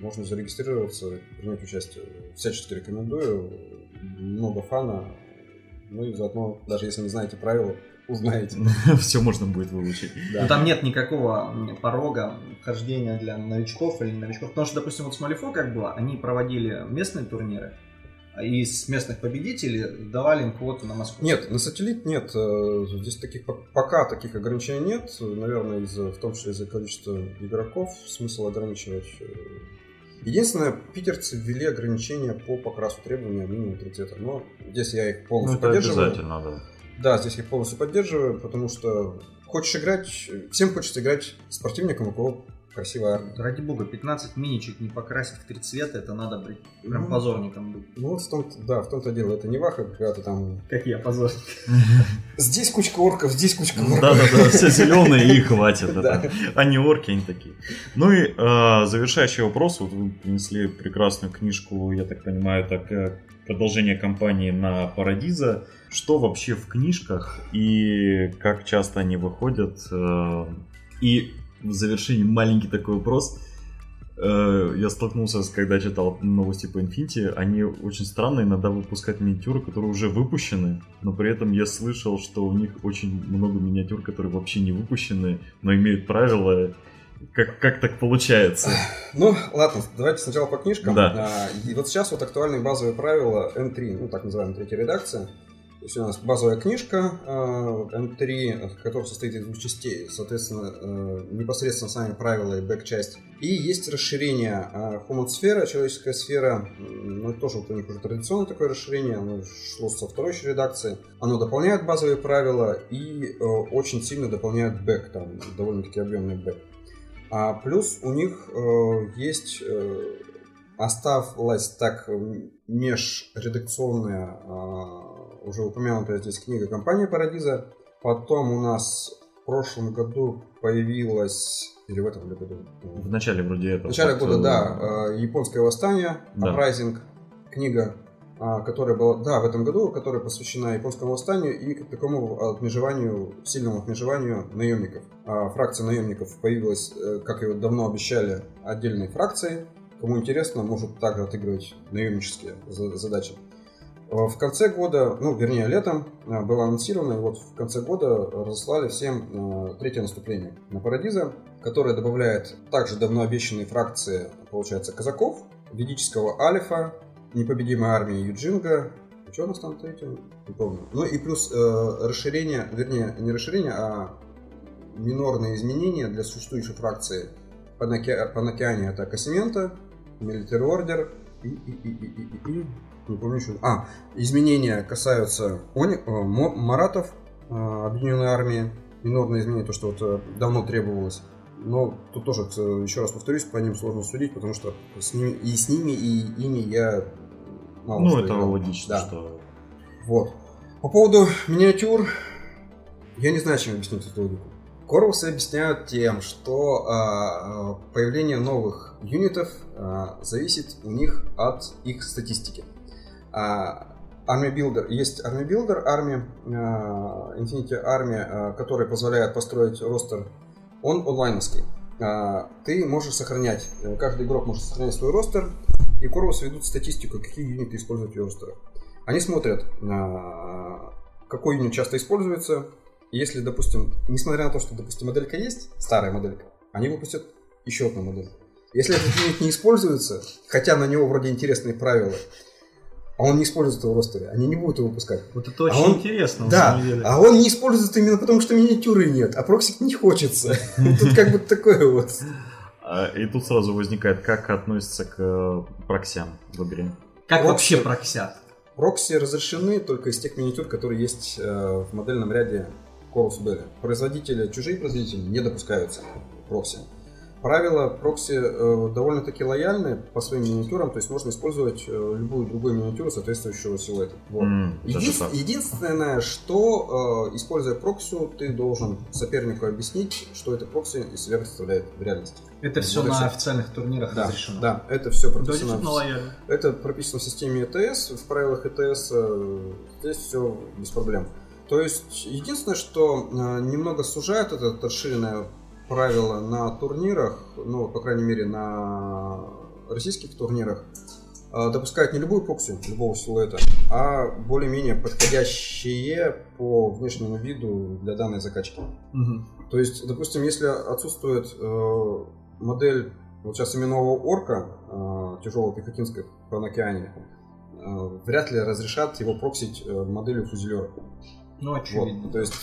можно зарегистрироваться, принять участие. Всячески рекомендую, много фана, ну и заодно, даже если не знаете правила, узнаете. Все можно будет выучить. Да. Но Ну, там нет никакого порога вхождения для новичков или новичков. Потому что, допустим, вот с Малифо как было, они проводили местные турниры, а из местных победителей давали им квоту на Москву. Нет, на сателлит нет. э, Здесь таких по- пока таких ограничений нет. Наверное, из-за, в том числе из-за количества игроков смысл ограничивать. э. Единственное, питерцы ввели ограничения по покрасу требования минимум три цвета. Но здесь я их Ну, полностью это поддерживаю. обязательно, да. Да, здесь я их полностью поддерживаю, потому что хочешь играть, всем хочется играть с противником, у кого красивая армия. Ради бога, 15 миничек не покрасить в три цвета, это надо быть прям Ну. позорником быть. Ну вот в том да, в том-то дело. Это не ваха, когда ты там... Как я, позорник. Здесь кучка орков, здесь кучка орков. Да-да-да, все зеленые и хватит. Они орки, они такие. Ну и э, завершающий вопрос. Вот вы принесли прекрасную книжку, я так понимаю, так э, продолжение кампании на Парадиза. Что вообще в книжках и как часто они выходят? Э, И в завершении маленький такой вопрос. Э, Я столкнулся, когда читал новости по Infinity, они очень странно иногда выпускают миниатюры, которые уже выпущены, но при этом я слышал, что у них очень много миниатюр, которые вообще не выпущены, но имеют правила. Как, как так получается? Ну, ладно, давайте сначала по книжкам. Да. А, И вот сейчас вот актуальные базовые правила N3, ну так называемая третья редакция. То есть у нас базовая книжка а, N3, которая состоит из двух частей, соответственно, э, непосредственно сами правила и бэк-часть. И есть расширение а, Human сфера, человеческая сфера, ну, тоже вот у них уже традиционное такое расширение, оно шло со второй еще редакции. Оно дополняет базовые правила и э, очень сильно дополняет бэк, там довольно-таки объемный бэк. А плюс у них э, есть э, осталась так межредакционная, э, уже упомянутая здесь книга компании Парадиза. Потом у нас в прошлом году появилась, или в этом году? В начале вроде этого. В начале года, да, э, японское восстание, Да. Uprising, книга, которая была, да, в этом году, которая посвящена японскому восстанию и к такому отмежеванию, сильному отмежеванию наемников. А, Фракция наемников появилась, э, как и давно обещали, отдельной фракцией. Кому интересно, может также отыгрывать наемнические за- задачи. А, В конце года, ну, вернее, летом а, было анонсировано, и вот в конце года разослали всем а, третье наступление на Парадиза, которое добавляет также давно обещанные фракции, получается, казаков, ведического Алифа, непобедимой армии Юджинга. Что у нас там третье? Не помню. Ну и плюс э, расширение, вернее, не расширение, а минорные изменения для существующей фракции Панаке- Панакиане это Косимента, Military Order и, и, и, и, и, и, и, не помню еще. А, изменения касаются они, э, маратов э, Объединенной армии. Минорные изменения, то, что вот э, давно требовалось. Но тут тоже, еще раз повторюсь, по ним сложно судить, потому что с ними, и с ними, и ими я мало Ну, что это играл. логично, Да. что... Вот. По поводу миниатюр, я не знаю, чем объяснить эту логику. Корвусы объясняют тем, что а, а, появление новых юнитов а, зависит у них от их статистики. А, Army Builder, есть Army Builder, армия, а, Infinity армия, а, которая позволяет построить ростер, он онлайновский. А, Ты можешь сохранять, э, каждый игрок может сохранять свой ростер, и Корвусы ведут статистику, какие юниты используют в ростерах. Они смотрят, а, какой юнит часто используется. Если, допустим, несмотря на то, что, допустим, моделька есть, старая моделька, они выпустят еще одну модель. Если этот юнит не используется, хотя на него вроде интересные правила, а он не использует его в ростере, они не будут его выпускать. Вот это очень А он- интересно, на Да, самом деле. а он не использует именно потому, что миниатюры нет, а проксик не хочется. Тут как бы такое вот. А, И тут сразу возникает, как относится к э, проксям в игре. Как вообще проксят? Прокси разрешены только из тех миниатюр, которые есть э, в модельном ряде Corvus Belli. Производители, чужие производители не допускаются прокси. Правила прокси э, довольно-таки лояльны по своим миниатюрам, то есть можно использовать э, любую другую миниатюру соответствующего силуэта. Вот. Единс- так. Единственное, что, э, используя проксию, ты должен сопернику объяснить, что это прокси из себя представляет в реальности. Это все Вот и на официальных турнирах Да, разрешено. да, это все Да, прописано. действительно в- лояльно. это прописано в системе ITS, в правилах ITS, э, здесь все без проблем. То есть, единственное, что э, немного сужает это расширенное правило на турнирах, ну, по крайней мере, на российских турнирах, э, допускают не любую прокси, любого силуэта, а более-менее подходящие по внешнему виду для данной закачки. Мгм. То есть, допустим, если отсутствует э, модель вот сейчас именного орка э, тяжелого пехотинского в океане, э, вряд ли разрешат его проксить э, моделью фузелера. Ну, очевидно. Вот, то есть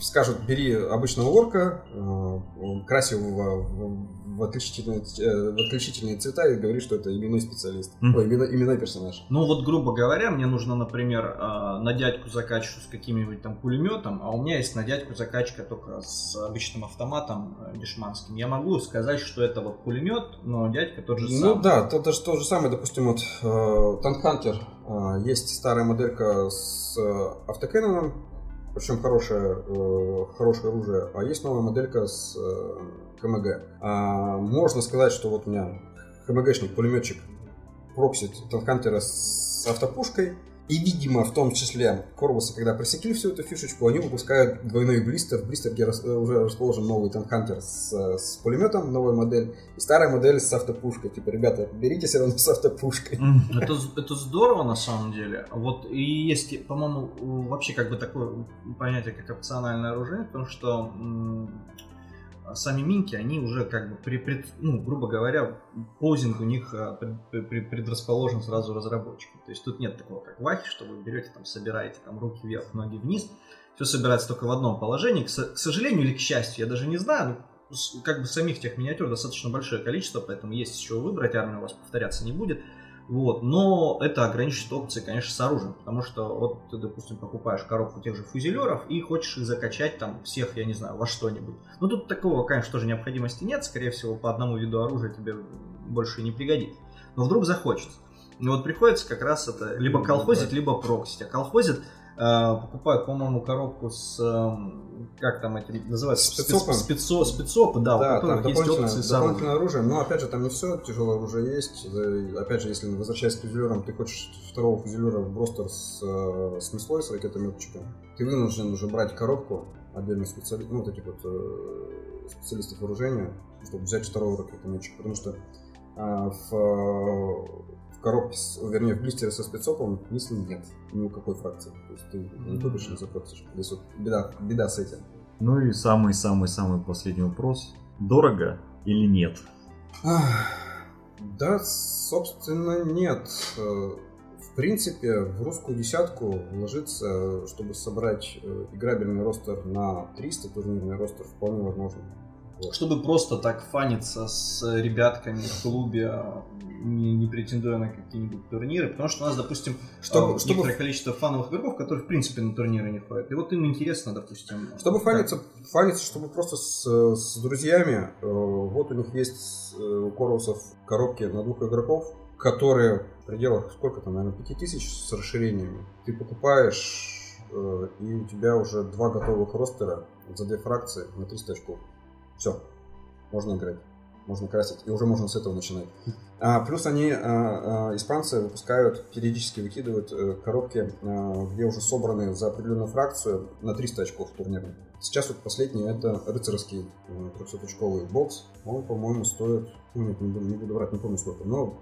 скажут, бери обычного орка, э, крась его в, в- отличительные, э, в отличительные цвета и говори, что это именной специалист. Мгм. Ой, именной, именной персонаж. Ну вот, грубо говоря, мне нужно, например, э, на дядьку закачку с каким-нибудь там пулеметом, а у меня есть на дядьку закачка только с обычным автоматом дешманским. Я могу сказать, что это вот пулемет, но дядька тот же Ну самый. да, то, то, же- то же самое, допустим, вот э, Танк Хантер, э, есть старая моделька с э, автокэноном, причем хорошее, э, хорошее оружие, а есть новая моделька с э, КМГ. А, можно сказать, что вот у меня КМГшник, пулеметчик проксит Танк Хантера с автопушкой, и, видимо, в том числе Корвусы, когда просекли всю эту фишечку, они выпускают двойной блистер. В э, уже расположен новый Танк Хантер с, с пулеметом, новая модель, и старая модель с автопушкой. Типа, ребята, берите все равно с автопушкой. Это, это здорово на самом деле. Вот и есть, по-моему, вообще как бы такое понятие, как опциональное оружие, потому что сами минки, они уже как бы при, пред- ну, грубо говоря, позинг у них а, пред- пред- предрасположен сразу разработчикам. То есть тут нет такого, как вахи, что вы берете, там, собираете там руки вверх, ноги вниз. Все собирается только в одном положении. К, к сожалению или к счастью, я даже не знаю, ну, как бы самих тех миниатюр достаточно большое количество, поэтому есть чего выбрать, армия у вас повторяться не будет. Вот. Но это ограничит опции, конечно, с оружием, потому что вот ты, допустим, покупаешь коробку тех же фузелеров и хочешь их закачать там всех, я не знаю, во что-нибудь. Ну тут такого, конечно, тоже необходимости нет, скорее всего, по одному виду оружия тебе больше не пригодится. Но вдруг захочется. И вот приходится как раз это либо колхозить, либо проксить. А колхозит покупают, по-моему, коробку с эм, как там эти называются Спецопы. спецо, спецопы, да, у Да, которых там есть опции дополнительное оружие. Но опять же, там не все тяжелое оружие есть. Опять же, если возвращаясь к фузелерам, ты хочешь второго фузелера в бростер с, э, с мислой, с ракетометчиком, ты вынужден уже брать коробку отдельно специали... ну, вот этих вот э, специалистов вооружения, чтобы взять второго ракетометчика. Потому что а, в, э, в коробке, с- вернее, в блистере со спецопом мисли нет ни у какой фракции. То есть ты не купишь, не запросишь. Здесь вот беда, беда с этим. Ну и самый-самый-самый последний вопрос. Дорого или нет? Ах, Да, собственно, нет. Э, В принципе, в русскую десятку вложиться, чтобы собрать э, играбельный ростер на 300 турнирный ростер, вполне возможно. Вот. Чтобы просто так фаниться с ребятками в клубе, не, не претендуя на какие-нибудь турниры. Потому что у нас, допустим, Чтобы- э, чтобы- некоторое количество фановых игроков, которые, в принципе, на турниры не ходят. И вот им интересно, допустим... Чтобы как- фаниться, фаниться, чтобы просто с, с друзьями, э, вот у них есть э, у Корусов коробки на двух игроков, которые в пределах, сколько там, наверное, 5000 с расширениями. Ты покупаешь, э, и у тебя уже два готовых ростера за две фракции на 300 очков. Все, можно играть, можно красить, и уже можно с этого начинать. А, плюс они, а, а, испанцы, выпускают, периодически выкидывают э, коробки, а, где уже собраны за определенную фракцию на 300 очков турнирных. Сейчас вот последний это рыцарский 300-очковый бокс. Он, по-моему, стоит, ну, нет, не буду, не буду врать, не помню сколько, но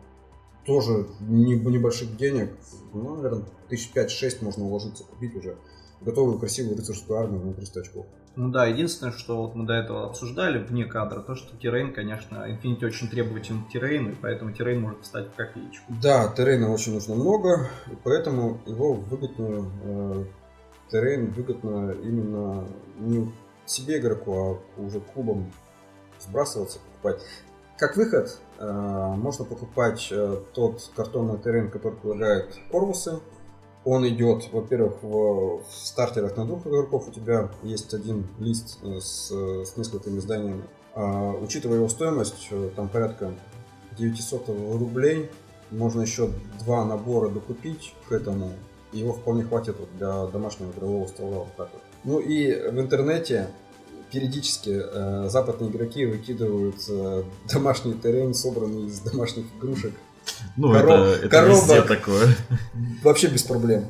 тоже не- небольших денег, ну, наверное, тысяч пять-шесть можно уложиться купить уже. готовую красивую рыцарскую армию на 300 очков. Ну да, единственное, что вот мы до этого обсуждали вне кадра, то, что террейн, конечно, Infinity очень требователен к террейну, и поэтому террейн может встать в копеечку. Да, террейна очень нужно много, и поэтому его выгодно, э, террейн выгодно именно не себе игроку, а уже клубам сбрасываться, покупать. Как выход, э, можно покупать э, тот картонный террейн, который предлагает корпусы, он идет, во-первых, в, в стартерах на двух игроков. У тебя есть один лист э, с, с несколькими зданиями. А, учитывая его стоимость, э, там порядка 900 рублей, можно еще два набора докупить к этому. Его вполне хватит для домашнего игрового стола. Вот так вот. Ну и в интернете периодически э, западные игроки выкидывают э, домашний террен, собранный из домашних игрушек ну, Коров... это, это везде такое. Вообще без проблем.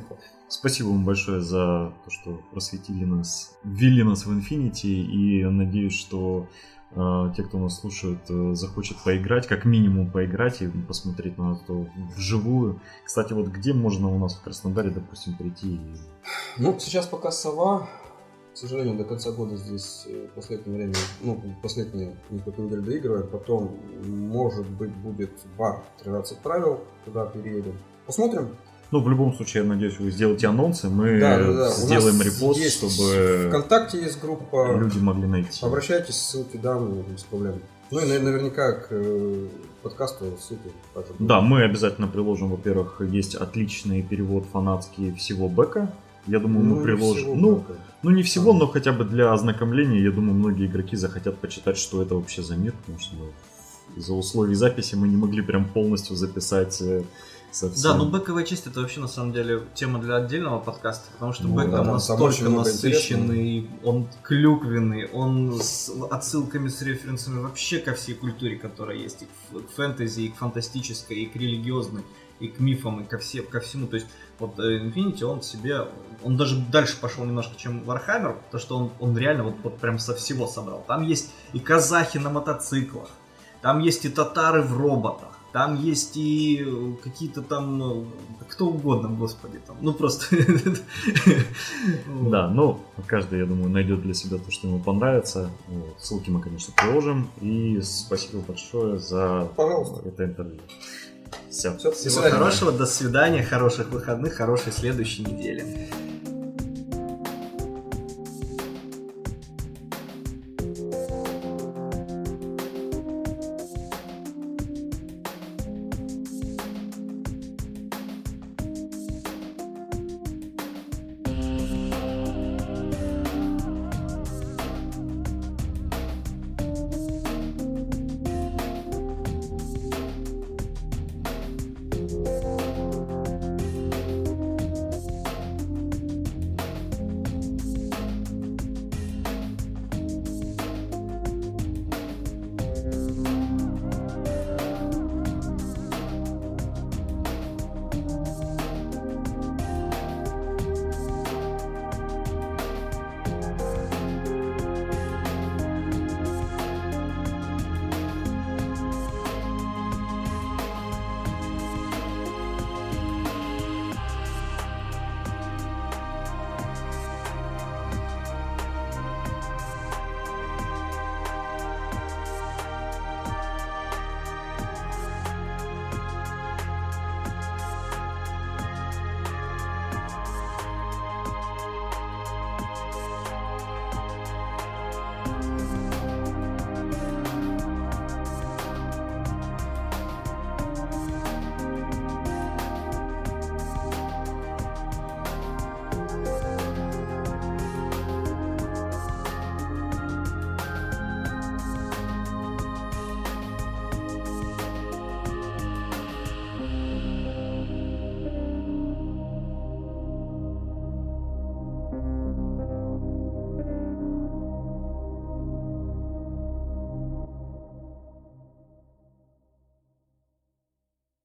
Спасибо вам большое за то, что просветили нас, ввели нас в Infinity, и надеюсь, что э, те, кто нас слушает, э, захочет поиграть, как минимум поиграть и посмотреть на это вживую. Кстати, вот где можно у нас в Краснодаре, допустим, прийти? Ну, сейчас пока сова, к сожалению, до конца года здесь в э, последнее время, ну, последние несколько недель доигрываем. Потом, может быть, будет бар 13 правил, туда переедем. Посмотрим. Ну, в любом случае, я надеюсь, вы сделаете анонсы, мы да, да, да. сделаем репост, есть чтобы... ВКонтакте есть группа. Люди могли найти. Обращайтесь, ссылки дам, без проблем. Ну и наверняка к э, подкасту ссылки. Да, мы обязательно приложим, во-первых, есть отличный перевод фанатский всего бэка. Я думаю, ну, мы приложим. Ну, ну, не всего, но хотя бы для ознакомления, я думаю, многие игроки захотят почитать, что это вообще за мир, потому что из-за условий записи мы не могли прям полностью записать э, совсем. Да, ну бэковая часть это вообще на самом деле тема для отдельного подкаста, потому что ну, бэк да, там настолько насыщенный, он клюквенный, он с отсылками, с референсами вообще ко всей культуре, которая есть, и к фэнтези, и к фантастической, и к религиозной и к мифам, и ко, все, ко всему. То есть вот э, Infinity, он себе, он даже дальше пошел немножко, чем Warhammer, потому что он, он реально вот, вот прям со всего собрал. Там есть и казахи на мотоциклах, там есть и татары в роботах, там есть и какие-то там, э, кто угодно, господи, там, ну просто. Да, ну, каждый, я думаю, найдет для себя то, что ему понравится. Ссылки мы, конечно, приложим. И спасибо большое за это интервью. Все. Всего хорошего, до свидания, хороших выходных, хорошей следующей недели.